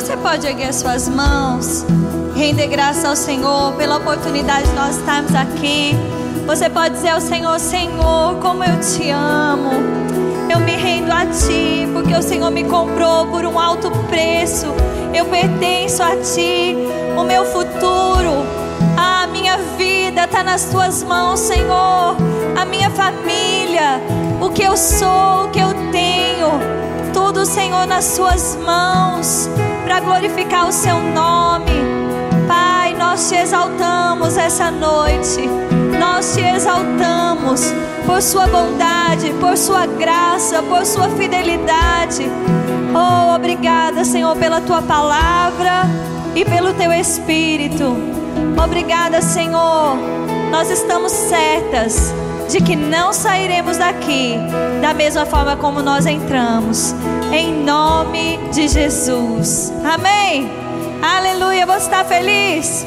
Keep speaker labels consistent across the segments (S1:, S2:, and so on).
S1: Você pode erguer suas mãos, render graça ao Senhor pela oportunidade de nós estarmos aqui. Você pode dizer ao Senhor: Senhor, como eu te amo. Eu me rendo a Ti, porque o Senhor me comprou por um alto preço. Eu pertenço a Ti. O meu futuro, a minha vida está nas Tuas mãos, Senhor. A minha família, o que eu sou, o que eu tenho, tudo, Senhor, nas Suas mãos, para glorificar o Seu nome. Pai, nós te exaltamos essa noite. Nós te exaltamos por Sua bondade, por Sua graça, por Sua fidelidade. Oh, obrigada, Senhor, pela Tua palavra e pelo Teu Espírito. Obrigada, Senhor. Nós estamos certas de que não sairemos daqui da mesma forma como nós entramos. Em nome de Jesus. Amém. Aleluia. Você está feliz?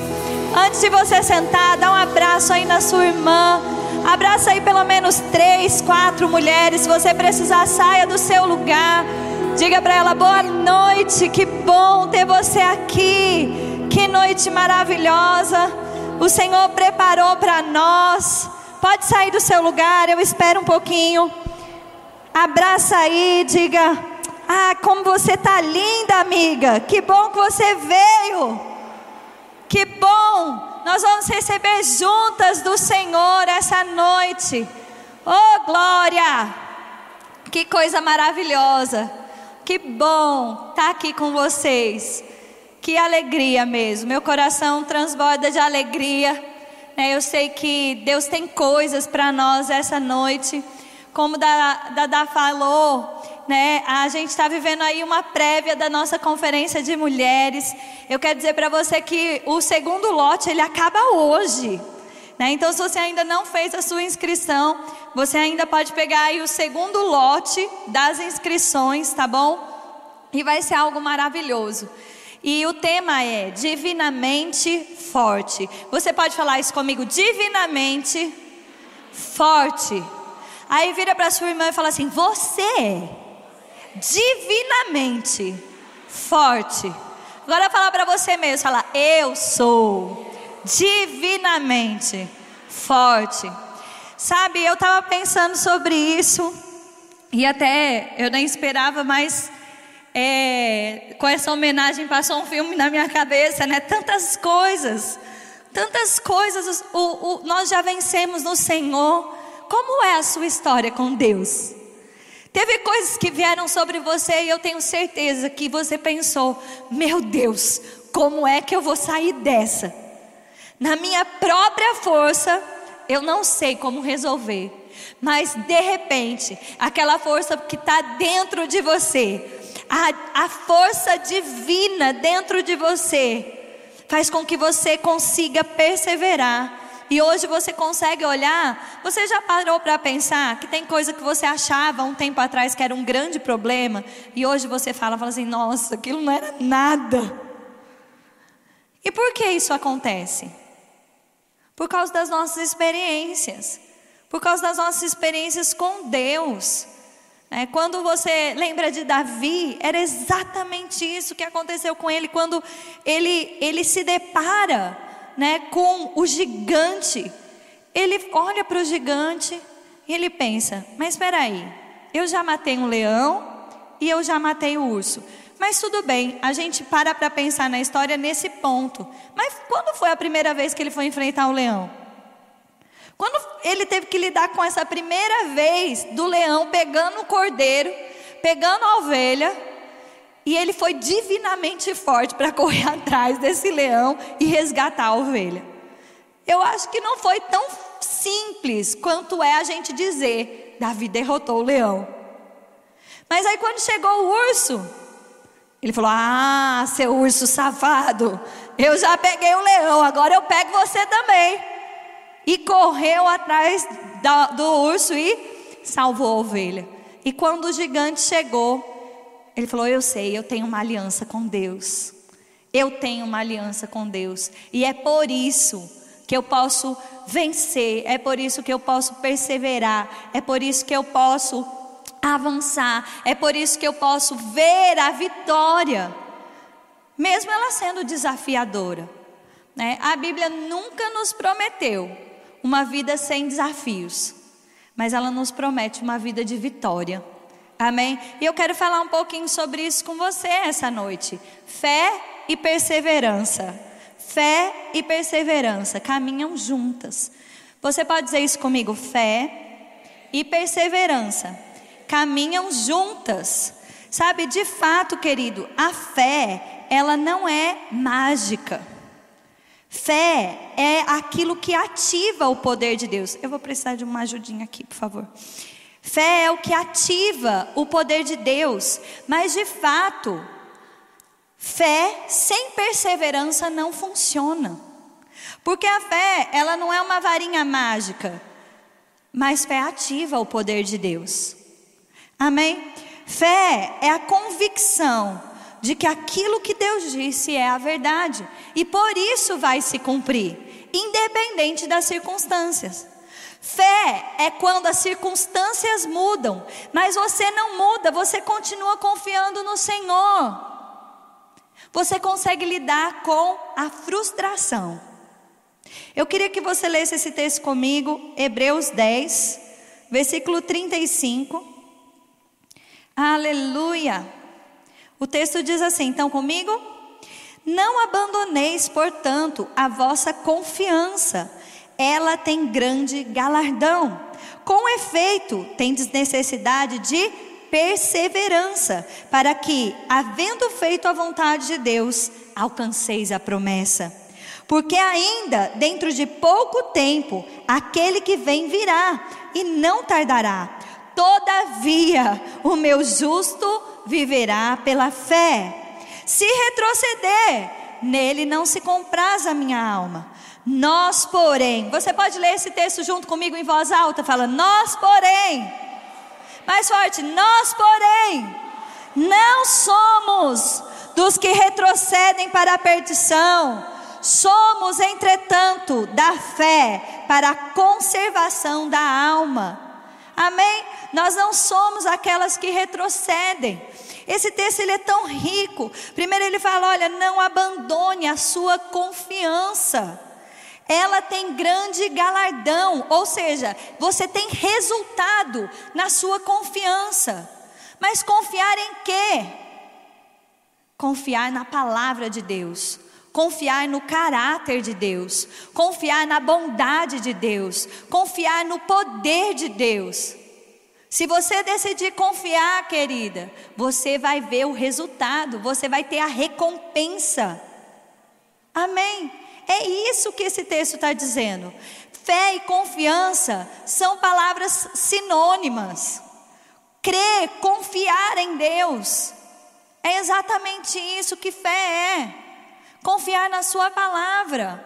S1: Antes de você sentar, dá um abraço aí na sua irmã. Abraça aí pelo menos três, quatro mulheres. Se você precisar, saia do seu lugar. Diga para ela: boa noite, que bom ter você aqui. Que noite maravilhosa. O Senhor preparou para nós. Pode sair do seu lugar, eu espero um pouquinho. Abraça aí, diga: Ah, como você tá linda, amiga. Que bom que você veio. Que bom! Nós vamos receber juntas do Senhor essa noite. Oh, glória! Que coisa maravilhosa. Que bom estar tá aqui com vocês. Que alegria mesmo. Meu coração transborda de alegria. Né? Eu sei que Deus tem coisas para nós essa noite. Como Dada falou, né? A gente está vivendo aí uma prévia da nossa conferência de mulheres. Eu quero dizer para você que o segundo lote ele acaba hoje. Né? Então, se você ainda não fez a sua inscrição, você ainda pode pegar aí o segundo lote das inscrições, tá bom? E vai ser algo maravilhoso. E o tema é divinamente forte. Você pode falar isso comigo? Divinamente forte. Aí vira para sua irmã e fala assim: Você é divinamente forte. Agora falar para você mesmo, falar eu sou divinamente forte. Sabe, eu estava pensando sobre isso e até eu nem esperava, mas é, com essa homenagem passou um filme na minha cabeça, né? Tantas coisas, tantas coisas. O, o, nós já vencemos no Senhor. Como é a sua história com Deus? Teve coisas que vieram sobre você e eu tenho certeza que você pensou: meu Deus, como é que eu vou sair dessa? Na minha própria força, eu não sei como resolver. Mas de repente, aquela força que está dentro de você, a, a força divina dentro de você, faz com que você consiga perseverar e hoje você consegue olhar, você já parou para pensar que tem coisa que você achava um tempo atrás que era um grande problema, e hoje você fala, fala assim, nossa, aquilo não era nada. E por que isso acontece? Por causa das nossas experiências, por causa das nossas experiências com Deus. É, quando você lembra de Davi, era exatamente isso que aconteceu com ele, quando ele, ele se depara né, com o gigante. Ele olha para o gigante e ele pensa: Mas espera aí, eu já matei um leão e eu já matei o urso. Mas tudo bem, a gente para para pensar na história nesse ponto. Mas quando foi a primeira vez que ele foi enfrentar o leão? Quando ele teve que lidar com essa primeira vez do leão pegando o cordeiro, pegando a ovelha, e ele foi divinamente forte para correr atrás desse leão e resgatar a ovelha. Eu acho que não foi tão simples quanto é a gente dizer: Davi derrotou o leão. Mas aí quando chegou o urso, ele falou: Ah, seu urso safado, eu já peguei o leão, agora eu pego você também. E correu atrás do urso e salvou a ovelha. E quando o gigante chegou, ele falou: Eu sei, eu tenho uma aliança com Deus. Eu tenho uma aliança com Deus. E é por isso que eu posso vencer, é por isso que eu posso perseverar, é por isso que eu posso avançar, é por isso que eu posso ver a vitória. mesmo ela sendo desafiadora. Né? A Bíblia nunca nos prometeu uma vida sem desafios, mas ela nos promete uma vida de vitória. Amém? E eu quero falar um pouquinho sobre isso com você essa noite. Fé e perseverança. Fé e perseverança caminham juntas. Você pode dizer isso comigo? Fé e perseverança caminham juntas. Sabe, de fato, querido, a fé, ela não é mágica. Fé é aquilo que ativa o poder de Deus. Eu vou precisar de uma ajudinha aqui, por favor. Fé é o que ativa o poder de Deus, mas de fato, fé sem perseverança não funciona. Porque a fé, ela não é uma varinha mágica, mas fé ativa o poder de Deus. Amém? Fé é a convicção de que aquilo que Deus disse é a verdade e por isso vai se cumprir, independente das circunstâncias. Fé é quando as circunstâncias mudam, mas você não muda, você continua confiando no Senhor. Você consegue lidar com a frustração. Eu queria que você lesse esse texto comigo, Hebreus 10, versículo 35. Aleluia! O texto diz assim, então comigo? Não abandoneis, portanto, a vossa confiança ela tem grande galardão. Com efeito, tendes necessidade de perseverança, para que, havendo feito a vontade de Deus, alcanceis a promessa. Porque ainda dentro de pouco tempo, aquele que vem virá e não tardará. Todavia, o meu justo viverá pela fé. Se retroceder, nele não se compraz a minha alma. Nós, porém, você pode ler esse texto junto comigo em voz alta, fala: Nós, porém, mais forte, nós, porém, não somos dos que retrocedem para a perdição, somos, entretanto, da fé para a conservação da alma. Amém? Nós não somos aquelas que retrocedem. Esse texto ele é tão rico. Primeiro ele fala, olha, não abandone a sua confiança ela tem grande galardão, ou seja, você tem resultado na sua confiança. Mas confiar em quê? Confiar na palavra de Deus, confiar no caráter de Deus, confiar na bondade de Deus, confiar no poder de Deus. Se você decidir confiar, querida, você vai ver o resultado, você vai ter a recompensa. Amém? É isso que esse texto está dizendo. Fé e confiança são palavras sinônimas. Crer, confiar em Deus. É exatamente isso que fé é. Confiar na Sua palavra,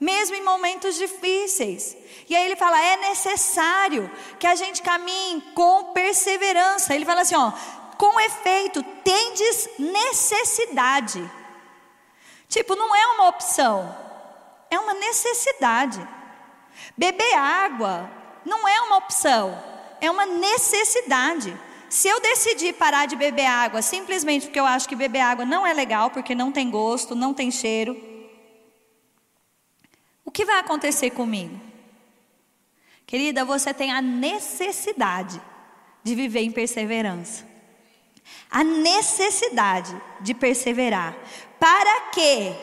S1: mesmo em momentos difíceis. E aí ele fala: é necessário que a gente caminhe com perseverança. Ele fala assim: ó, com efeito, tendes necessidade Tipo, não é uma opção, é uma necessidade. Beber água não é uma opção, é uma necessidade. Se eu decidir parar de beber água simplesmente porque eu acho que beber água não é legal, porque não tem gosto, não tem cheiro, o que vai acontecer comigo? Querida, você tem a necessidade de viver em perseverança. A necessidade de perseverar para que,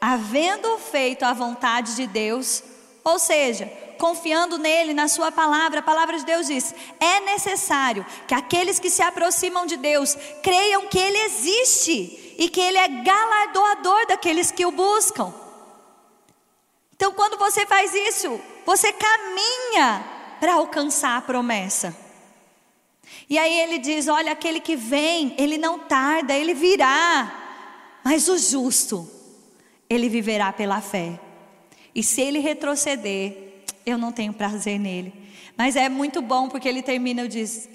S1: havendo feito a vontade de Deus, ou seja, confiando nele, na sua palavra, a palavra de Deus diz: é necessário que aqueles que se aproximam de Deus creiam que ele existe e que ele é galardoador daqueles que o buscam. Então, quando você faz isso, você caminha para alcançar a promessa. E aí ele diz: Olha, aquele que vem, ele não tarda, ele virá. Mas o justo, ele viverá pela fé. E se ele retroceder, eu não tenho prazer nele. Mas é muito bom porque ele termina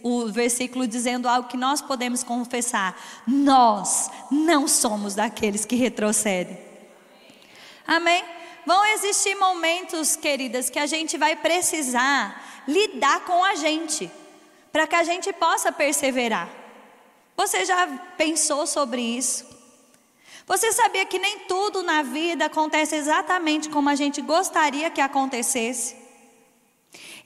S1: o versículo dizendo algo que nós podemos confessar: nós não somos daqueles que retrocedem. Amém? Vão existir momentos, queridas, que a gente vai precisar lidar com a gente, para que a gente possa perseverar. Você já pensou sobre isso? Você sabia que nem tudo na vida acontece exatamente como a gente gostaria que acontecesse?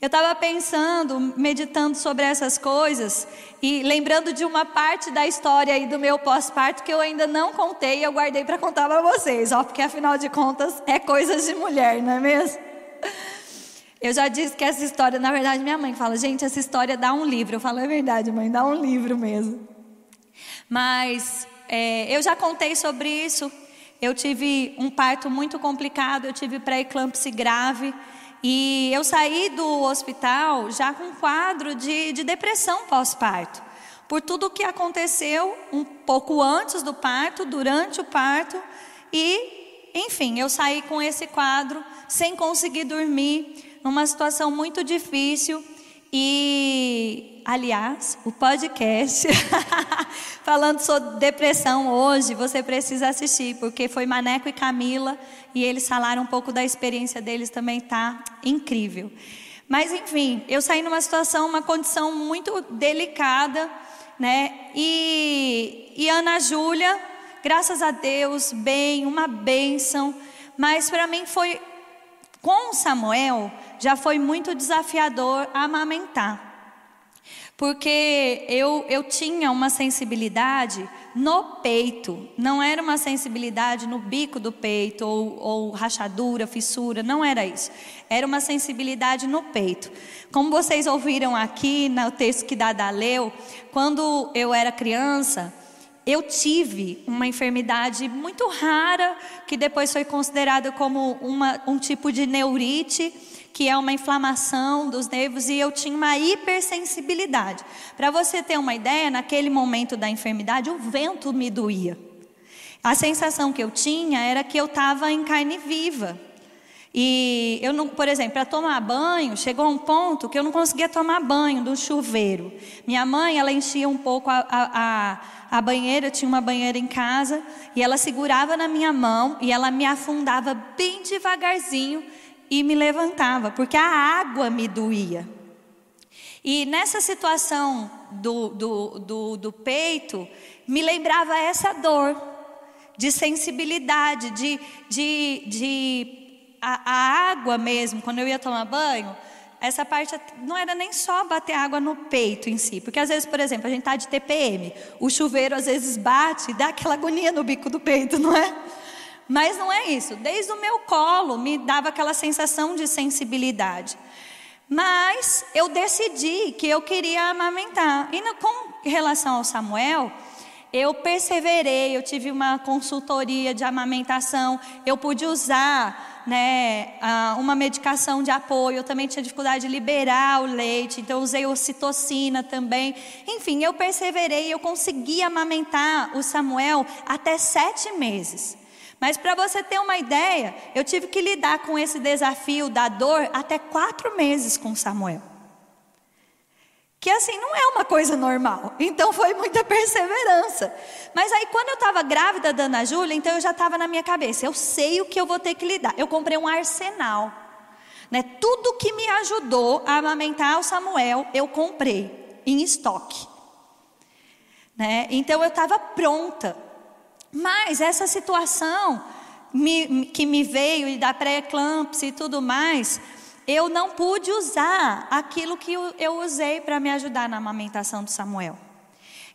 S1: Eu estava pensando, meditando sobre essas coisas e lembrando de uma parte da história aí do meu pós-parto que eu ainda não contei e eu guardei para contar para vocês, ó, porque afinal de contas é coisas de mulher, não é mesmo? Eu já disse que essa história, na verdade, minha mãe fala, gente, essa história dá um livro. Eu falo, é verdade, mãe, dá um livro mesmo. Mas é, eu já contei sobre isso. Eu tive um parto muito complicado, eu tive pré-eclâmpsia grave. E eu saí do hospital já com um quadro de, de depressão pós-parto. Por tudo o que aconteceu um pouco antes do parto, durante o parto. E, enfim, eu saí com esse quadro, sem conseguir dormir, numa situação muito difícil. E, aliás, o podcast falando sobre depressão hoje, você precisa assistir, porque foi Maneco e Camila e eles falaram um pouco da experiência deles também tá incrível. Mas enfim, eu saí numa situação, uma condição muito delicada, né? E, e Ana Júlia, graças a Deus, bem, uma bênção. Mas para mim foi com Samuel já foi muito desafiador amamentar. Porque eu, eu tinha uma sensibilidade no peito, não era uma sensibilidade no bico do peito, ou, ou rachadura, fissura, não era isso. Era uma sensibilidade no peito. Como vocês ouviram aqui no texto que Dada leu, quando eu era criança, eu tive uma enfermidade muito rara, que depois foi considerada como uma, um tipo de neurite que é uma inflamação dos nervos, e eu tinha uma hipersensibilidade. Para você ter uma ideia, naquele momento da enfermidade, o vento me doía. A sensação que eu tinha era que eu estava em carne viva. E eu não, por exemplo, para tomar banho, chegou um ponto que eu não conseguia tomar banho do chuveiro. Minha mãe, ela enchia um pouco a, a, a, banheira, eu tinha uma banheira em casa, e ela segurava na minha mão e ela me afundava bem devagarzinho e me levantava, porque a água me doía. E nessa situação do, do, do, do peito, me lembrava essa dor de sensibilidade, de, de, de a, a, água mesmo, quando eu ia tomar banho, essa parte não era nem só bater água no peito em si, porque às vezes, por exemplo, a gente está de TPM, o chuveiro às vezes bate e dá aquela agonia no bico do peito, não é? Mas não é isso. Desde o meu colo me dava aquela sensação de sensibilidade. Mas eu decidi que eu queria amamentar. E no, com relação ao Samuel, eu perseverei, eu tive uma consultoria de amamentação, eu pude usar né, uma medicação de apoio, eu também tinha dificuldade de liberar o leite, então usei ocitocina também. Enfim, eu perseverei, eu consegui amamentar o Samuel até sete meses. Mas para você ter uma ideia, eu tive que lidar com esse desafio da dor até quatro meses com Samuel. Que assim não é uma coisa normal. Então foi muita perseverança. Mas aí quando eu estava grávida da Ana Júlia, então eu já estava na minha cabeça. Eu sei o que eu vou ter que lidar. Eu comprei um arsenal. Né? Tudo que me ajudou a amamentar o Samuel, eu comprei em estoque. Né? Então eu estava pronta. Mas essa situação me, que me veio e da pré-eclâmpsia e tudo mais, eu não pude usar aquilo que eu usei para me ajudar na amamentação do Samuel.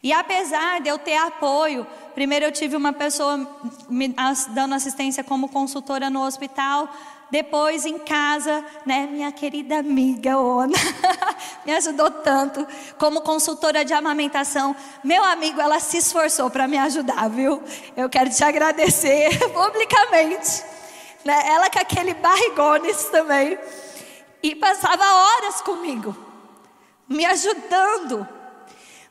S1: E apesar de eu ter apoio, primeiro eu tive uma pessoa me dando assistência como consultora no hospital, depois em casa, né, minha querida amiga Ona, me ajudou tanto como consultora de amamentação. Meu amigo, ela se esforçou para me ajudar, viu? Eu quero te agradecer publicamente. Né? Ela com aquele barrigones também. E passava horas comigo, me ajudando.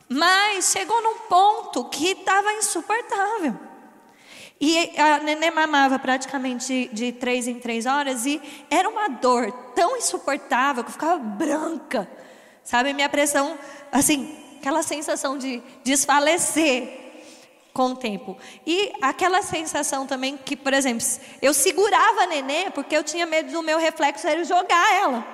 S1: Mas chegou num ponto que estava insuportável. E a neném mamava praticamente de, três em três horas e era uma dor tão insuportável que eu ficava branca. Sabe, minha pressão, assim, aquela sensação de desfalecer com o tempo. E aquela sensação também que, por exemplo, eu segurava a neném porque eu tinha medo do meu reflexo era jogar ela.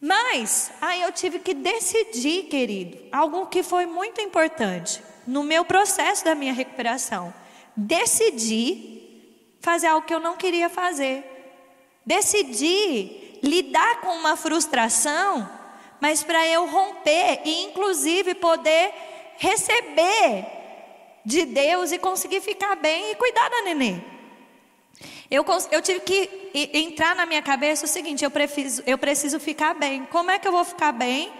S1: Mas aí eu tive que decidir, querido, algo que foi muito importante. No meu processo da minha recuperação. Decidi fazer algo que eu não queria fazer. Decidi lidar com uma frustração, mas para eu romper e, inclusive, poder receber de Deus e conseguir ficar bem e cuidar da nenê. Eu, eu tive que entrar na minha cabeça o seguinte: eu preciso, eu preciso ficar bem. Como é que eu vou ficar bem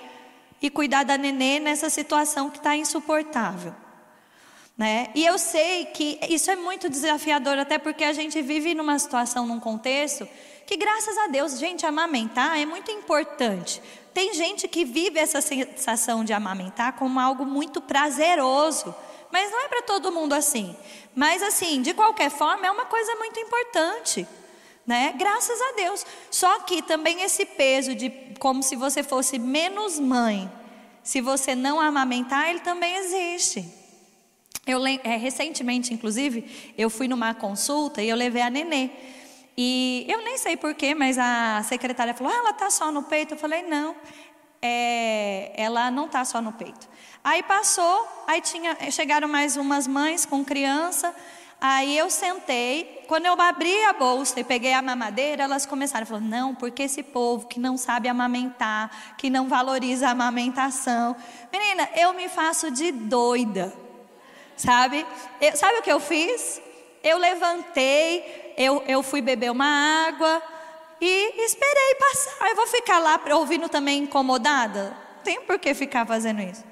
S1: e cuidar da nenê nessa situação que está insuportável? Né? E eu sei que isso é muito desafiador, até porque a gente vive numa situação, num contexto, que graças a Deus, gente, amamentar é muito importante. Tem gente que vive essa sensação de amamentar como algo muito prazeroso. Mas não é para todo mundo assim. Mas assim, de qualquer forma, é uma coisa muito importante. Né? Graças a Deus. Só que também esse peso de como se você fosse menos mãe, se você não amamentar, ele também existe. Eu é, recentemente, inclusive, eu fui numa consulta e eu levei a nenê. E eu nem sei porquê, mas a secretária falou: ah, ela está só no peito. Eu falei: não, é, ela não está só no peito. Aí passou, aí tinha, chegaram mais umas mães com criança. Aí eu sentei, quando eu abri a bolsa e peguei a mamadeira, elas começaram a falar: não, porque esse povo que não sabe amamentar, que não valoriza a amamentação. Menina, eu me faço de doida, sabe? Eu, sabe o que eu fiz? Eu levantei, eu, eu fui beber uma água e esperei passar. Eu vou ficar lá ouvindo também incomodada? Tem por que ficar fazendo isso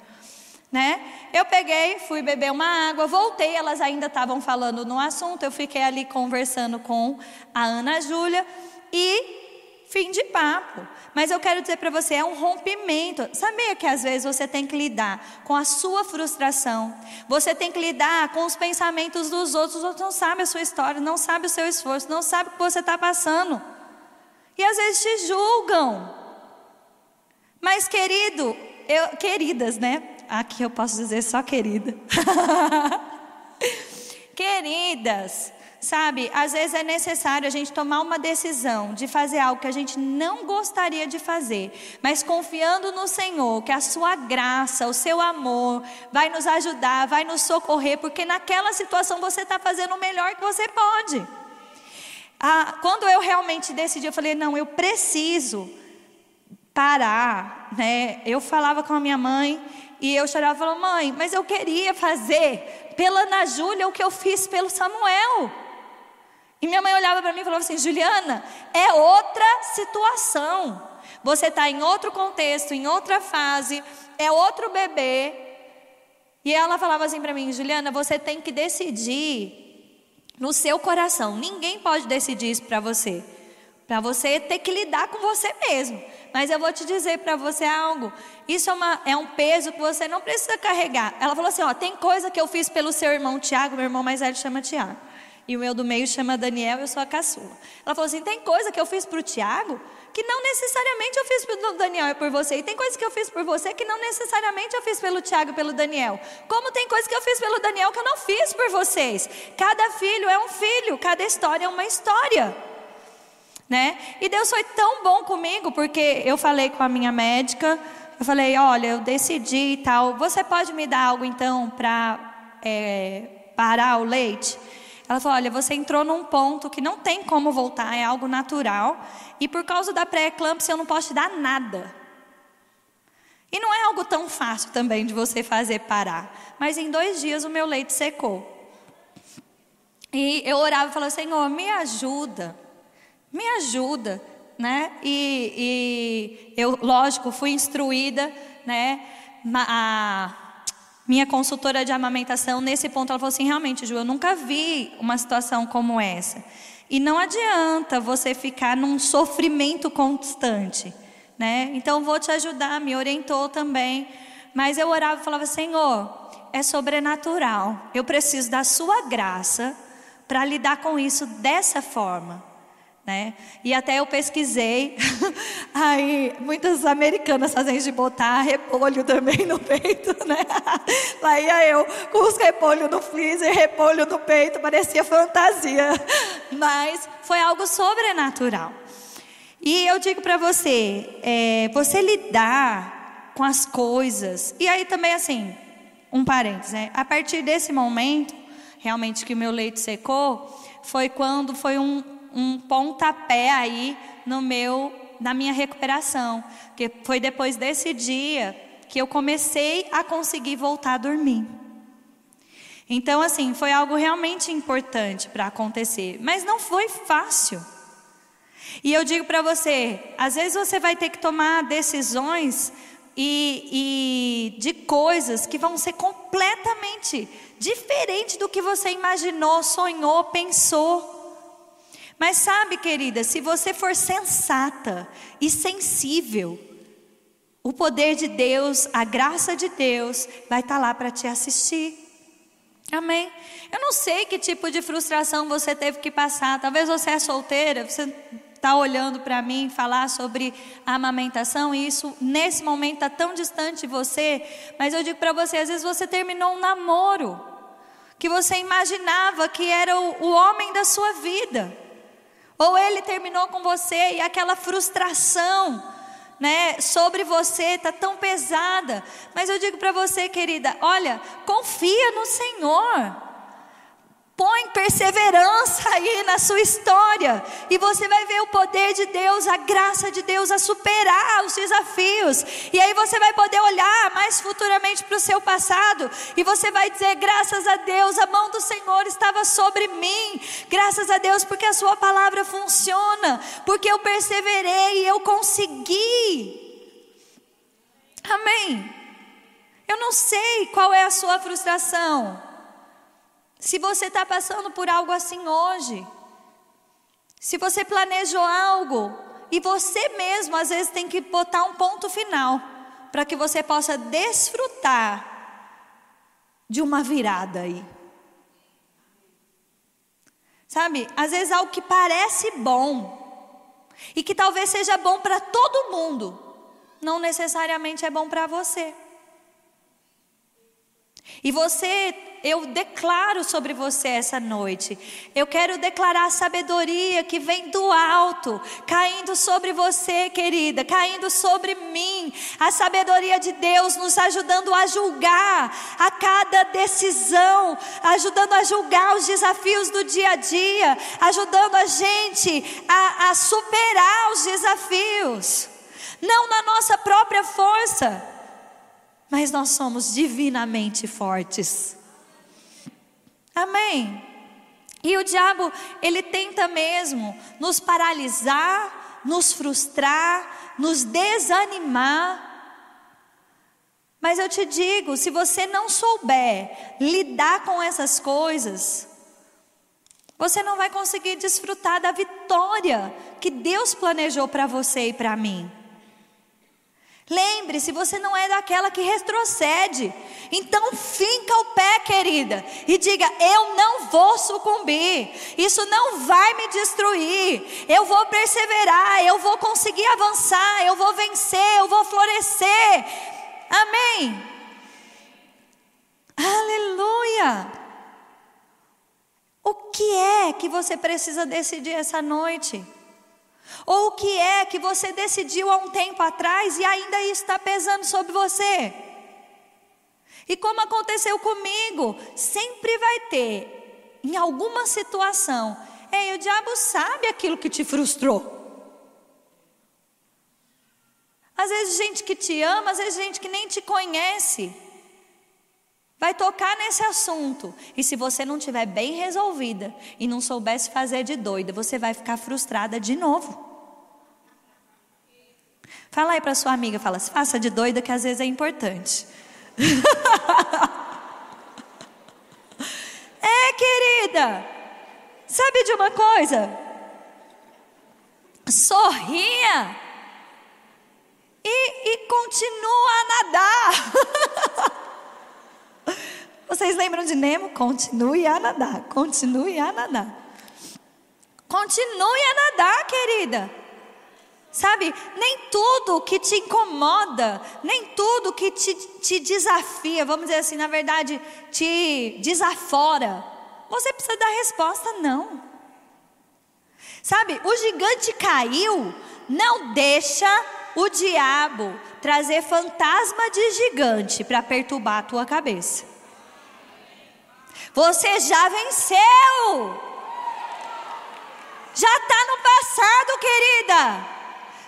S1: né? Eu peguei, fui beber uma água, voltei, elas ainda estavam falando no assunto, eu fiquei ali conversando com a Ana Júlia e fim de papo. Mas eu quero dizer para você, é um rompimento. Sabia que às vezes você tem que lidar com a sua frustração, você tem que lidar com os pensamentos dos outros, os outros não sabem a sua história, não sabem o seu esforço, não sabem o que você está passando. E às vezes te julgam. Mas querido, eu, queridas, né? Aqui eu posso dizer só querida. Queridas, sabe, às vezes é necessário a gente tomar uma decisão de fazer algo que a gente não gostaria de fazer, mas confiando no Senhor, que a sua graça, o seu amor vai nos ajudar, vai nos socorrer, porque naquela situação você está fazendo o melhor que você pode. Ah, quando eu realmente decidi, eu falei: não, eu preciso parar. Né? Eu falava com a minha mãe e eu chorava e falava, mãe, mas eu queria fazer pela Ana Júlia o que eu fiz pelo Samuel. E minha mãe olhava para mim e falava assim: Juliana, é outra situação. Você está em outro contexto, em outra fase, é outro bebê. E ela falava assim para mim: Juliana, você tem que decidir no seu coração. Ninguém pode decidir isso para você. Para você ter que lidar com você mesmo. Mas eu vou te dizer para você algo. Isso é, uma, é, um peso que você não precisa carregar. Ela falou assim: ó, tem coisa que eu fiz pelo seu irmão Tiago, meu irmão mais velho chama Tiago. E o meu do meio chama Daniel, eu sou a caçula. Ela falou assim: tem coisa que eu fiz para o Tiago que não necessariamente eu fiz pelo Daniel e por você. E tem coisa que eu fiz por você que não necessariamente eu fiz pelo Tiago e pelo Daniel. Como tem coisa que eu fiz pelo Daniel que eu não fiz por vocês. Cada filho é um filho, cada história é uma história né? E Deus foi tão bom comigo, porque eu falei com a minha médica, eu falei, olha, eu decidi e tal, você pode me dar algo então para é, parar o leite? Ela falou, olha, você entrou num ponto que não tem como voltar, é algo natural, e por causa da pré-eclâmpsia eu não posso te dar nada. E não é algo tão fácil também de você fazer parar. Mas em dois dias o meu leite secou. E eu orava e falava, Senhor, me ajuda me ajuda, né? E, e eu, lógico, fui instruída, né? A minha consultora de amamentação, nesse ponto, ela falou assim: realmente, Ju, eu nunca vi uma situação como essa. E não adianta você ficar num sofrimento constante, né? Então, vou te ajudar, me orientou também. Mas eu orava e falava: Senhor, é sobrenatural. Eu preciso da Sua graça para lidar com isso dessa forma. Né? E até eu pesquisei, aí muitas americanas fazem de botar repolho também no peito, né? Lá ia eu com os repolhos no freezer, repolho no peito, parecia fantasia, mas foi algo sobrenatural. E eu digo para você, é, você lidar com as coisas, e aí também assim, um parênteses, né? A partir desse momento, realmente que o meu leito secou, foi quando foi um, um pontapé aí no meu, na minha recuperação. Que foi depois desse dia que eu comecei a conseguir voltar a dormir. Então, assim, foi algo realmente importante para acontecer, mas não foi fácil. E eu digo para você, às vezes você vai ter que tomar decisões e, e de coisas que vão ser completamente diferentes do que você imaginou, sonhou, pensou. Mas sabe, querida, se você for sensata e sensível, o poder de Deus, a graça de Deus vai estar tá lá para te assistir. Amém? Eu não sei que tipo de frustração você teve que passar. Talvez você é solteira, você está olhando para mim falar sobre a amamentação e isso nesse momento está tão distante de você, mas eu digo para você, às vezes você terminou um namoro que você imaginava que era o, o homem da sua vida, ou ele terminou com você e aquela frustração, né, sobre você está tão pesada, mas eu digo para você, querida, olha, confia no Senhor. Põe perseverança aí na sua história, e você vai ver o poder de Deus, a graça de Deus a superar os desafios. E aí você vai poder olhar mais futuramente para o seu passado, e você vai dizer: graças a Deus, a mão do Senhor estava sobre mim. Graças a Deus, porque a Sua palavra funciona, porque eu perseverei e eu consegui. Amém. Eu não sei qual é a sua frustração. Se você está passando por algo assim hoje, se você planejou algo e você mesmo às vezes tem que botar um ponto final para que você possa desfrutar de uma virada aí. Sabe, às vezes algo que parece bom e que talvez seja bom para todo mundo, não necessariamente é bom para você. E você, eu declaro sobre você essa noite. Eu quero declarar sabedoria que vem do alto, caindo sobre você, querida, caindo sobre mim. A sabedoria de Deus nos ajudando a julgar a cada decisão, ajudando a julgar os desafios do dia a dia, ajudando a gente a, a superar os desafios. Não na nossa própria força mas nós somos divinamente fortes. Amém. E o diabo, ele tenta mesmo nos paralisar, nos frustrar, nos desanimar. Mas eu te digo, se você não souber lidar com essas coisas, você não vai conseguir desfrutar da vitória que Deus planejou para você e para mim. Lembre-se, você não é daquela que retrocede. Então finca o pé, querida, e diga: eu não vou sucumbir. Isso não vai me destruir. Eu vou perseverar, eu vou conseguir avançar, eu vou vencer, eu vou florescer. Amém. Aleluia. O que é que você precisa decidir essa noite? Ou o que é que você decidiu há um tempo atrás e ainda está pesando sobre você? E como aconteceu comigo, sempre vai ter, em alguma situação, ei, o diabo sabe aquilo que te frustrou. Às vezes gente que te ama, às vezes gente que nem te conhece, vai tocar nesse assunto. E se você não tiver bem resolvida e não soubesse fazer de doida, você vai ficar frustrada de novo. Fala aí para sua amiga, fala, faça de doida que às vezes é importante. é, querida. Sabe de uma coisa? Sorria e, e continua a nadar. Vocês lembram de Nemo? Continue a nadar, continue a nadar. Continue a nadar, querida. Sabe, nem tudo que te incomoda, nem tudo que te, te desafia, vamos dizer assim, na verdade, te desafora, você precisa dar resposta, não. Sabe, o gigante caiu, não deixa o diabo trazer fantasma de gigante para perturbar a tua cabeça. Você já venceu. Já está no passado, querida.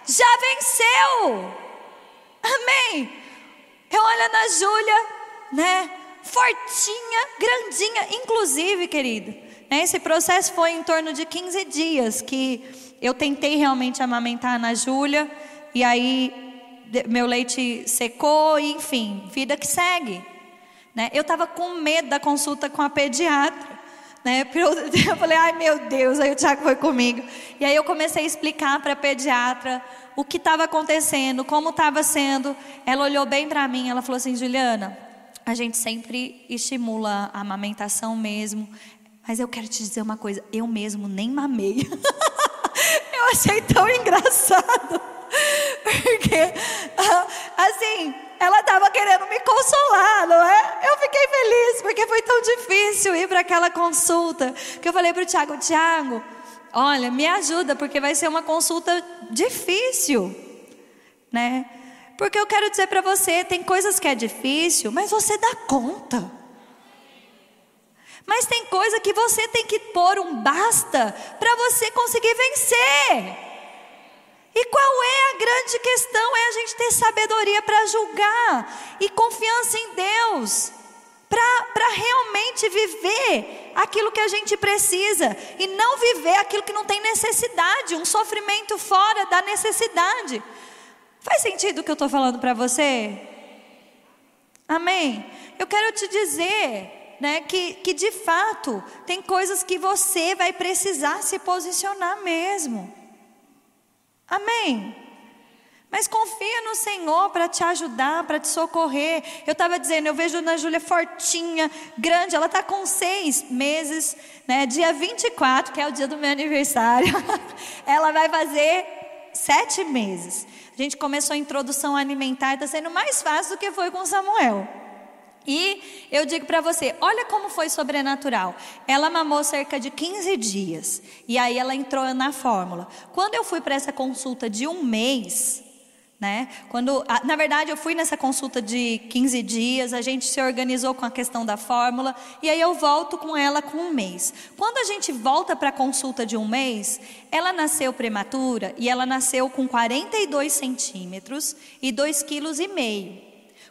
S1: Já venceu. Amém. Eu olho na Júlia, né? Fortinha, grandinha. Inclusive, querido, né, esse processo foi em torno de 15 dias que eu tentei realmente amamentar na Júlia. E aí, meu leite secou, enfim, vida que segue. Né? Eu estava com medo da consulta com a pediatra. Né? Eu falei, ai meu Deus, aí o Tiago foi comigo. E aí eu comecei a explicar para a pediatra o que estava acontecendo, como estava sendo. Ela olhou bem para mim, ela falou assim, Juliana, a gente sempre estimula a amamentação mesmo. Mas eu quero te dizer uma coisa, eu mesmo nem mamei. eu achei tão engraçado. Porque, assim, ela estava querendo me consolar, não é? Eu fiquei feliz, porque foi tão difícil ir para aquela consulta. Que eu falei para o Tiago: Tiago, olha, me ajuda, porque vai ser uma consulta difícil, né? Porque eu quero dizer para você: tem coisas que é difícil, mas você dá conta. Mas tem coisa que você tem que pôr um basta para você conseguir vencer. E qual é a grande questão? É a gente ter sabedoria para julgar e confiança em Deus, para realmente viver aquilo que a gente precisa e não viver aquilo que não tem necessidade, um sofrimento fora da necessidade. Faz sentido o que eu estou falando para você? Amém? Eu quero te dizer né, que, que de fato tem coisas que você vai precisar se posicionar mesmo. Amém. Mas confia no Senhor para te ajudar, para te socorrer. Eu estava dizendo, eu vejo a Júlia fortinha, grande, ela está com seis meses, né? Dia 24, que é o dia do meu aniversário, ela vai fazer sete meses. A gente começou a introdução alimentar, está sendo mais fácil do que foi com Samuel. E eu digo para você, olha como foi sobrenatural. Ela mamou cerca de 15 dias. E aí ela entrou na fórmula. Quando eu fui para essa consulta de um mês, né? Quando, na verdade, eu fui nessa consulta de 15 dias, a gente se organizou com a questão da fórmula, e aí eu volto com ela com um mês. Quando a gente volta para a consulta de um mês, ela nasceu prematura e ela nasceu com 42 centímetros e 2,5 kg.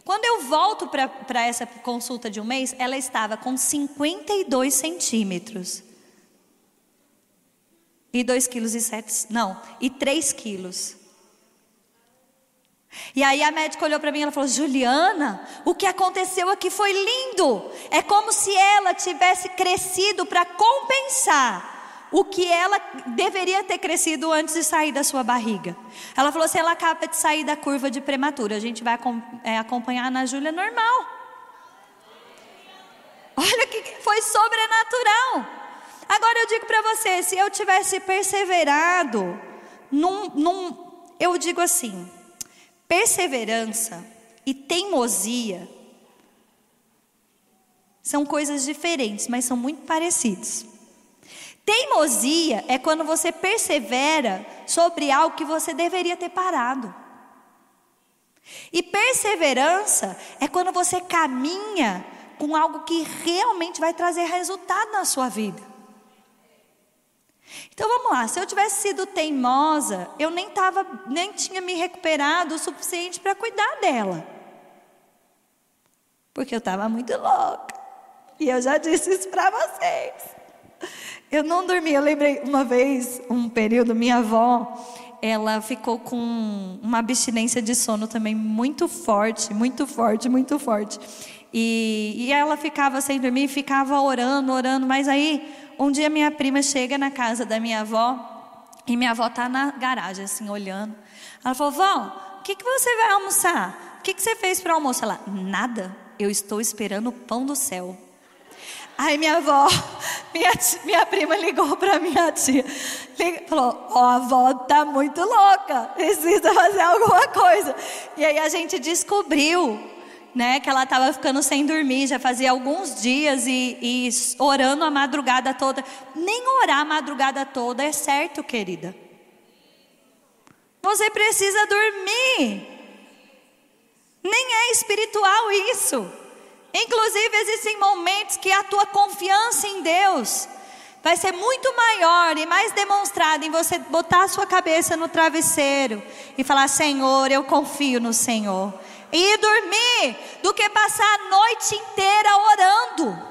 S1: Quando eu volto para essa consulta de um mês, ela estava com 52 centímetros. E 2 quilos e 7, não, e 3 quilos. E aí a médica olhou para mim e ela falou: Juliana, o que aconteceu aqui foi lindo. É como se ela tivesse crescido para compensar o que ela deveria ter crescido antes de sair da sua barriga. Ela falou assim: ela acaba de sair da curva de prematura. A gente vai é, acompanhar na Júlia normal. Olha que foi sobrenatural. Agora eu digo para você: se eu tivesse perseverado, num, num, eu digo assim, perseverança e teimosia são coisas diferentes, mas são muito parecidos. Teimosia é quando você persevera sobre algo que você deveria ter parado. E perseverança é quando você caminha com algo que realmente vai trazer resultado na sua vida. Então vamos lá, se eu tivesse sido teimosa, eu nem tava, nem tinha me recuperado o suficiente para cuidar dela. Porque eu estava muito louca. E eu já disse isso para vocês. Eu não dormi. Eu lembrei uma vez, um período, minha avó, ela ficou com uma abstinência de sono também muito forte, muito forte, muito forte. E, e ela ficava sem dormir, ficava orando, orando. Mas aí, um dia minha prima chega na casa da minha avó e minha avó está na garagem, assim, olhando. Ela falou: Vó, o que, que você vai almoçar? O que, que você fez para almoço? Ela: Nada. Eu estou esperando o pão do céu. Aí minha avó, minha, tia, minha prima ligou para minha tia. Falou: Ó, oh, a avó tá muito louca, precisa fazer alguma coisa. E aí a gente descobriu, né, que ela estava ficando sem dormir, já fazia alguns dias e, e orando a madrugada toda. Nem orar a madrugada toda é certo, querida. Você precisa dormir. Nem é espiritual isso. Inclusive, existem momentos que a tua confiança em Deus vai ser muito maior e mais demonstrada em você botar a sua cabeça no travesseiro e falar: Senhor, eu confio no Senhor. E dormir do que passar a noite inteira orando.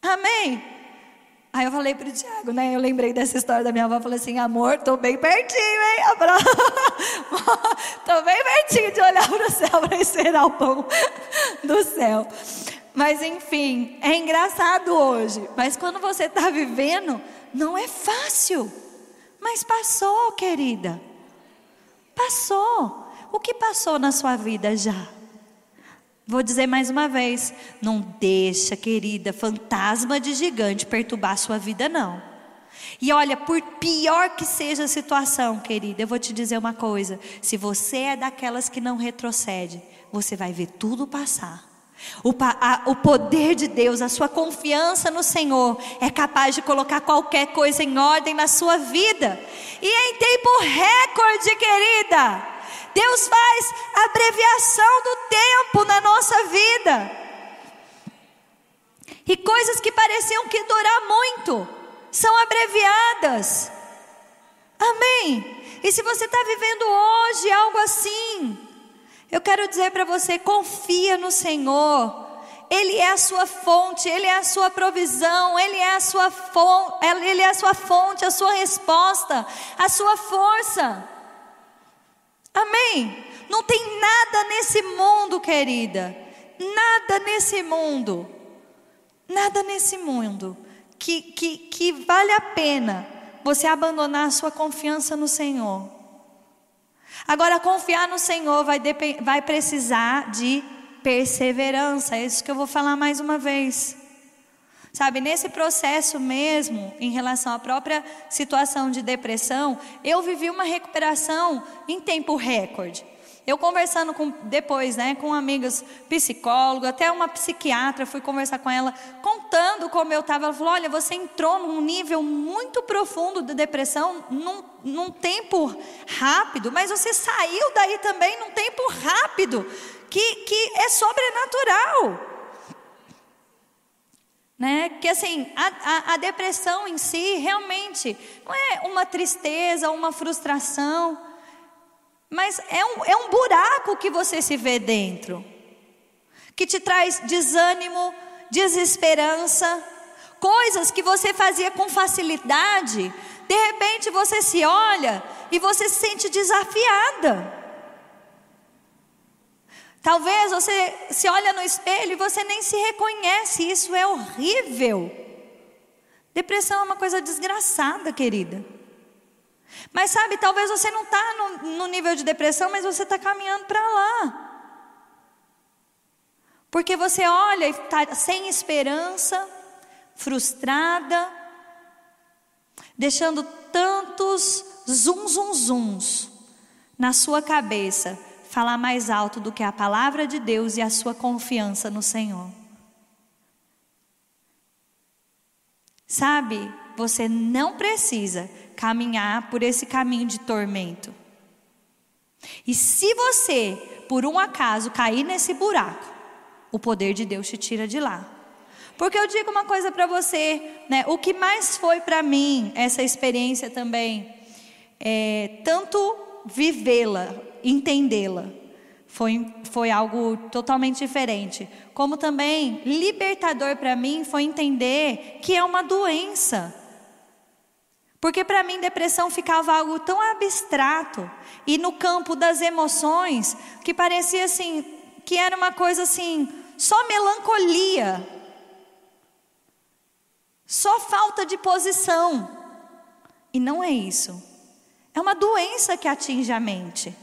S1: Amém? Aí eu falei pro Tiago, né? Eu lembrei dessa história da minha avó. Falei assim: amor, tô bem pertinho, hein? tô bem pertinho de olhar para o céu para esperar o pão do céu. Mas enfim, é engraçado hoje. Mas quando você está vivendo, não é fácil. Mas passou, querida. Passou. O que passou na sua vida já? Vou dizer mais uma vez, não deixa, querida, fantasma de gigante perturbar sua vida não. E olha, por pior que seja a situação, querida, eu vou te dizer uma coisa: se você é daquelas que não retrocede, você vai ver tudo passar. O, a, o, poder de Deus, a sua confiança no Senhor é capaz de colocar qualquer coisa em ordem na sua vida. E em tempo recorde, querida, Deus faz abreviação do tempo na nossa vida. E coisas que pareciam que durar muito são abreviadas. Amém. E se você está vivendo hoje algo assim, eu quero dizer para você: confia no Senhor. Ele é a sua fonte, Ele é a sua provisão, Ele é a sua fonte, Ele é a sua fonte, a sua resposta, a sua força. Amém? Não tem nada nesse mundo, querida, nada nesse mundo, nada nesse mundo que, que, que vale a pena você abandonar a sua confiança no Senhor. Agora, confiar no Senhor vai, vai precisar de perseverança, é isso que eu vou falar mais uma vez. Sabe, nesse processo mesmo, em relação à própria situação de depressão, eu vivi uma recuperação em tempo recorde. Eu conversando com, depois, né, com amigas psicólogas, até uma psiquiatra, fui conversar com ela, contando como eu estava. Ela falou: Olha, você entrou num nível muito profundo de depressão, num, num tempo rápido, mas você saiu daí também num tempo rápido, que, que é sobrenatural. Né? Que assim, a, a, a, depressão em si realmente não é uma tristeza, uma frustração, mas é um, é um buraco que você se vê dentro, que te traz desânimo, desesperança, coisas que você fazia com facilidade, de repente você se olha e você se sente desafiada. Talvez você se olha no espelho e você nem se reconhece, isso é horrível. Depressão é uma coisa desgraçada, querida. Mas sabe, talvez você não está no, no, nível de depressão, mas você está caminhando para lá. Porque você olha e está sem esperança, frustrada, deixando tantos zum zum zums na sua cabeça falar mais alto do que a palavra de Deus e a sua confiança no Senhor. Sabe, você não precisa caminhar por esse caminho de tormento. E se você, por um acaso, cair nesse buraco, o poder de Deus te tira de lá. Porque eu digo uma coisa para você, né? O que mais foi para mim essa experiência também, é, tanto vivê-la, entendê-la. Foi, foi algo totalmente diferente. Como também libertador para mim foi entender que é uma doença. Porque para mim depressão ficava algo tão abstrato e no campo das emoções que parecia assim que era uma coisa assim, só melancolia. Só falta de posição. E não é isso. É uma doença que atinge a mente.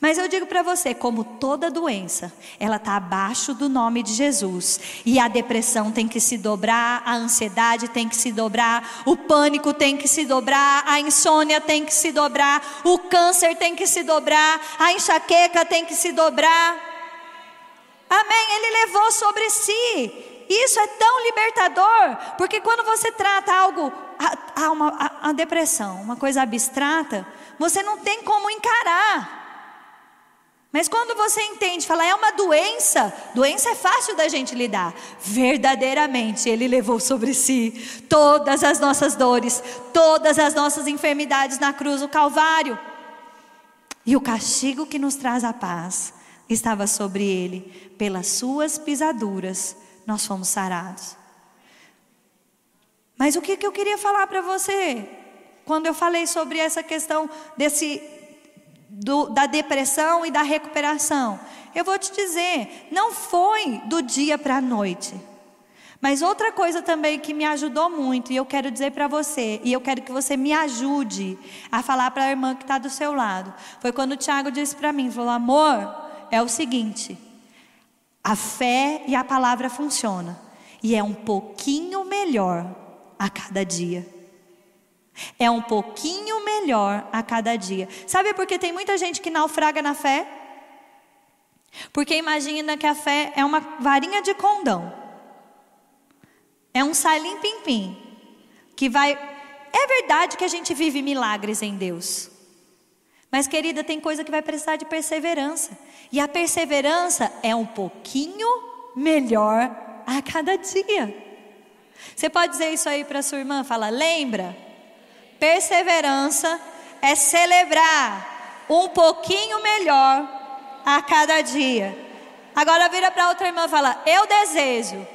S1: Mas eu digo para você, como toda doença, ela está abaixo do nome de Jesus. E a depressão tem que se dobrar, a ansiedade tem que se dobrar, o pânico tem que se dobrar, a insônia tem que se dobrar, o câncer tem que se dobrar, a enxaqueca tem que se dobrar. Amém? Ele levou sobre si. Isso é tão libertador, porque quando você trata algo, a, a, uma, a, a depressão, uma coisa abstrata, você não tem como encarar. Mas quando você entende, fala, é uma doença, doença é fácil da gente lidar. Verdadeiramente, Ele levou sobre si todas as nossas dores, todas as nossas enfermidades na cruz do Calvário. E o castigo que nos traz a paz estava sobre Ele, pelas Suas pisaduras, nós fomos sarados. Mas o que, que eu queria falar para você, quando eu falei sobre essa questão desse do, da depressão e da recuperação. Eu vou te dizer, não foi do dia para a noite. Mas outra coisa também que me ajudou muito, e eu quero dizer para você, e eu quero que você me ajude a falar para a irmã que está do seu lado, foi quando o Tiago disse para mim: falou, amor, é o seguinte, a fé e a palavra funcionam, e é um pouquinho melhor a cada dia. É um pouquinho melhor a cada dia. Sabe por que tem muita gente que naufraga na fé? Porque imagina que a fé é uma varinha de condão. É um salim pim-pim. Que vai. É verdade que a gente vive milagres em Deus. Mas, querida, tem coisa que vai precisar de perseverança. E a perseverança é um pouquinho melhor a cada dia. Você pode dizer isso aí para sua irmã? Fala, lembra? Perseverança é celebrar um pouquinho melhor a cada dia. Agora vira para outra irmã e fala: Eu desejo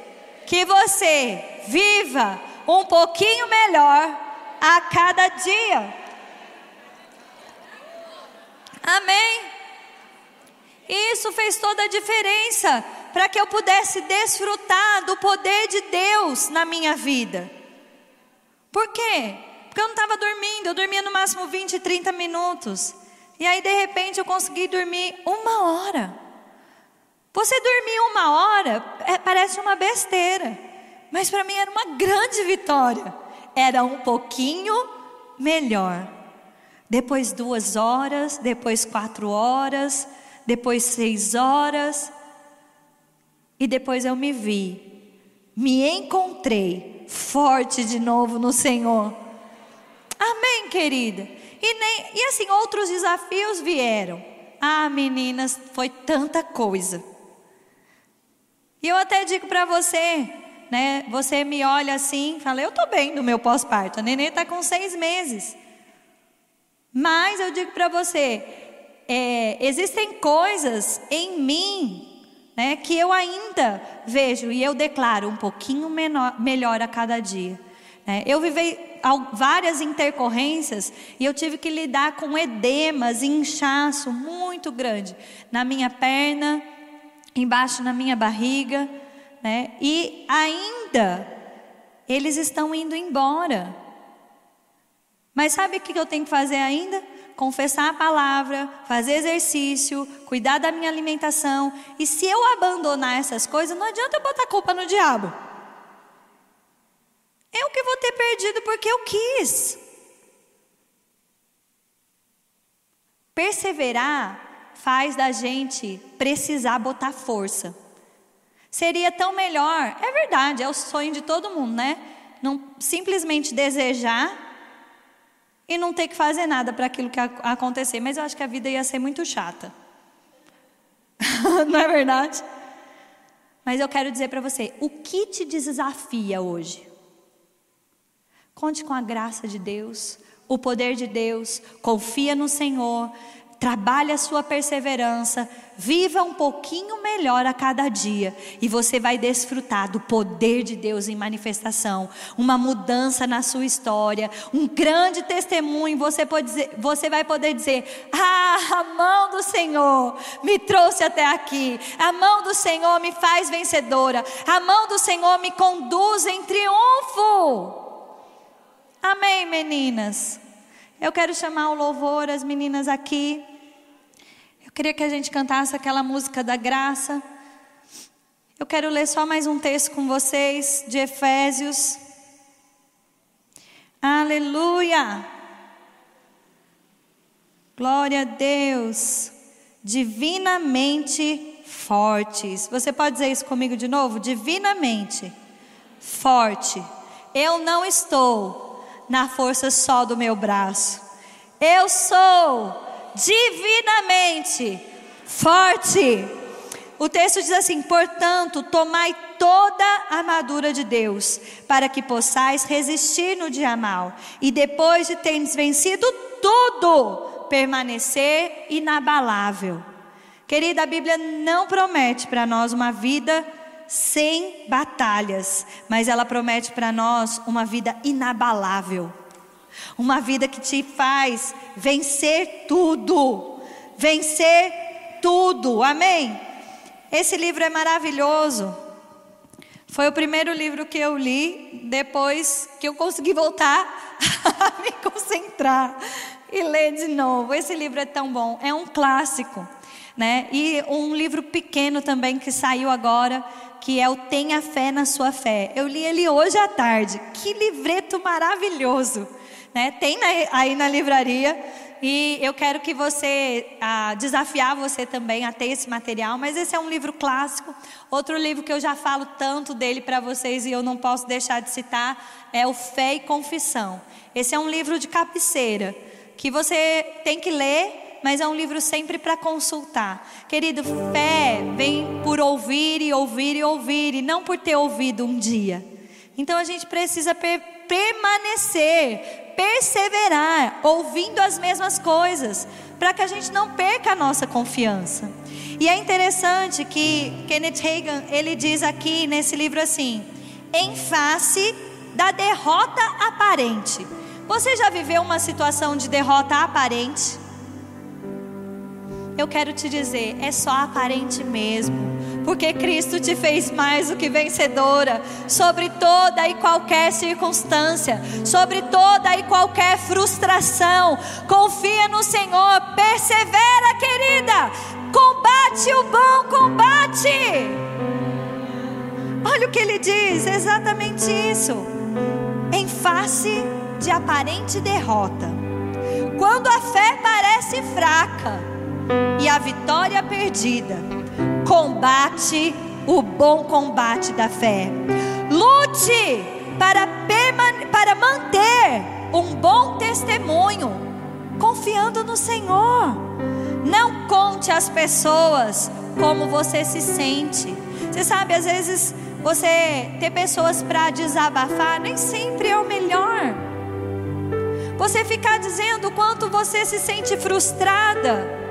S1: que você viva um pouquinho melhor a cada dia. Amém? Isso fez toda a diferença para que eu pudesse desfrutar do poder de Deus na minha vida. Por quê? Porque eu não estava dormindo, eu dormia no máximo 20, 30 minutos. E aí, de repente, eu consegui dormir uma hora. Você dormir uma hora é, parece uma besteira, mas para mim era uma grande vitória. Era um pouquinho melhor. Depois duas horas, depois quatro horas, depois seis horas, e depois eu me vi, me encontrei forte de novo no Senhor. Amém, querida? E, nem, e assim, outros desafios vieram. Ah, meninas, foi tanta coisa. E eu até digo para você, né? Você me olha assim, fala, eu estou bem do meu pós-parto. A neném está com seis meses. Mas eu digo para você, é, existem coisas em mim, né? Que eu ainda vejo e eu declaro um pouquinho menor, melhor a cada dia. Né? Eu vivei várias intercorrências e eu tive que lidar com edemas e inchaço muito grande na minha perna, embaixo na minha barriga, né? E ainda eles estão indo embora. Mas sabe o que eu tenho que fazer ainda? Confessar a palavra, fazer exercício, cuidar da minha alimentação. E se eu abandonar essas coisas, não adianta eu botar culpa no diabo. Eu que vou ter perdido porque eu quis. Perseverar faz da gente precisar botar força. Seria tão melhor, é verdade, é o sonho de todo mundo, né? Não simplesmente desejar e não ter que fazer nada para aquilo que acontecer, mas eu acho que a vida ia ser muito chata. não é verdade? Mas eu quero dizer para você, o que te desafia hoje? Conte com a graça de Deus, o poder de Deus, confia no Senhor, trabalhe a sua perseverança, viva um pouquinho melhor a cada dia e você vai desfrutar do poder de Deus em manifestação, uma mudança na sua história, um grande testemunho. Você, pode dizer, você vai poder dizer: Ah, a mão do Senhor me trouxe até aqui, a mão do Senhor me faz vencedora, a mão do Senhor me conduz em triunfo. Amém, meninas? Eu quero chamar o louvor, as meninas aqui. Eu queria que a gente cantasse aquela música da graça. Eu quero ler só mais um texto com vocês, de Efésios. Aleluia! Glória a Deus! Divinamente fortes. Você pode dizer isso comigo de novo? Divinamente forte. Eu não estou na força só do meu braço. Eu sou divinamente forte. O texto diz assim: portanto, tomai toda a armadura de Deus, para que possais resistir no dia mal, e depois de teres vencido tudo, permanecer inabalável. Querida, a Bíblia não promete para nós uma vida sem batalhas, mas ela promete para nós uma vida inabalável. Uma vida que te faz vencer tudo. Vencer tudo. Amém? Esse livro é maravilhoso. Foi o primeiro livro que eu li depois que eu consegui voltar a me concentrar e ler de novo. Esse livro é tão bom, é um clássico, né? E um livro pequeno também que saiu agora, que é o Tenha Fé na Sua Fé. Eu li ele hoje à tarde. Que livreto maravilhoso! Né? Tem aí na livraria. E eu quero que você, ah, desafiar você também a ter esse material, mas esse é um livro clássico. Outro livro que eu já falo tanto dele para vocês e eu não posso deixar de citar é o Fé e Confissão. Esse é um livro de cabeceira que você tem que ler, mas é um livro sempre para consultar. Querido, fé vem por ouvir e ouvir e ouvir, e não por ter ouvido um dia. Então a gente precisa permanecer, perseverar, ouvindo as mesmas coisas, para que a gente não perca a nossa confiança. E é interessante que Kenneth Reagan, ele diz aqui nesse livro assim: em face da derrota aparente. Você já viveu uma situação de derrota aparente? Eu quero te dizer, é só aparente mesmo porque Cristo te fez mais do que vencedora sobre toda e qualquer circunstância, sobre toda e qualquer frustração. Confia no Senhor, persevera, querida. Combate o bom combate. Olha o que ele diz, exatamente isso. Em face de aparente derrota, quando a fé parece fraca e a vitória perdida, combate o bom combate da fé. Lute para, para manter um bom testemunho, confiando no Senhor. Não conte às pessoas como você se sente. Você sabe, às vezes você ter pessoas para desabafar nem sempre é o melhor. Você ficar dizendo o quanto você se sente frustrada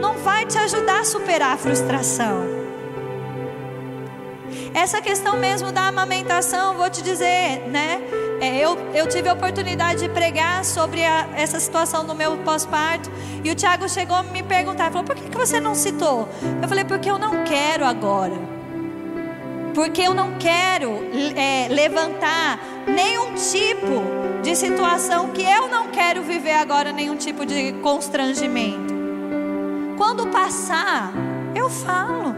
S1: não vai te ajudar a superar a frustração. Essa questão mesmo da amamentação, vou te dizer, né? É, eu, eu tive a oportunidade de pregar sobre a, essa situação do meu pós-parto. E o Tiago chegou a me perguntar: falou, por que, que você não citou? Eu falei: porque eu não quero agora. Porque eu não quero é, levantar nenhum tipo de situação que eu não quero viver agora, nenhum tipo de constrangimento. Quando passar, eu falo.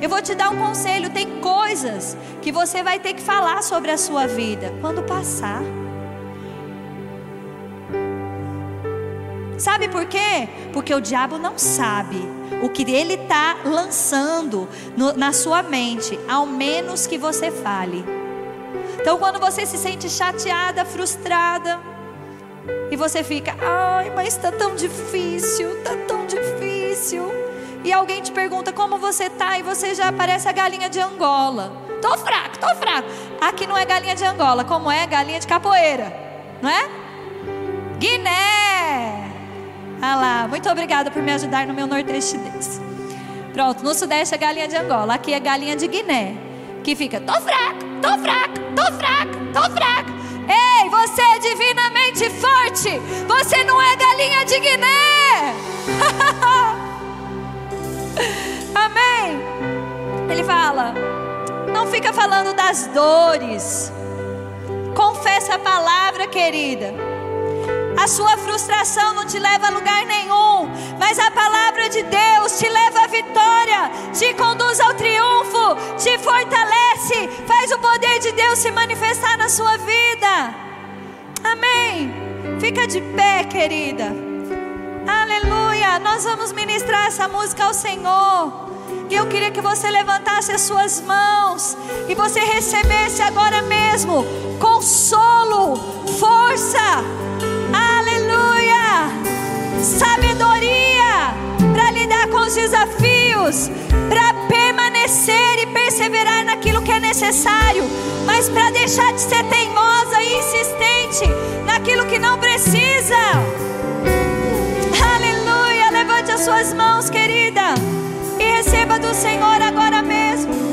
S1: Eu vou te dar um conselho: tem coisas que você vai ter que falar sobre a sua vida quando passar. Sabe por quê? Porque o diabo não sabe o que ele está lançando no, na sua mente, ao menos que você fale. Então, quando você se sente chateada, frustrada, e você fica, ai, mas está tão difícil, está tão difícil. E alguém te pergunta como você tá e você já parece a galinha de Angola. Tô fraco, tô fraco. Aqui não é galinha de Angola, como é galinha de capoeira, não é? Guiné. Ah lá, muito obrigada por me ajudar no meu nordestidez. Pronto, no sudeste é galinha de Angola, aqui é galinha de Guiné, que fica, tô fraco, tô fraco, tô fraco, tô fraco. Ei, você é divinamente forte. Você não é galinha de Guiné. Amém. Ele fala: Não fica falando das dores. Confessa a palavra, querida. A sua frustração não te leva a lugar nenhum, mas a palavra de Deus te leva à vitória, te conduz ao triunfo, te fortalece, faz o poder de Deus se manifestar na sua vida. Amém. Fica de pé, querida. Aleluia. Nós vamos ministrar essa música ao Senhor. E eu queria que você levantasse as suas mãos e você recebesse agora mesmo consolo, força, sabedoria para lidar com os desafios, para e perseverar naquilo que é necessário, mas para deixar de ser teimosa e insistente naquilo que não precisa. Aleluia! Levante as suas mãos, querida, e receba do Senhor agora mesmo.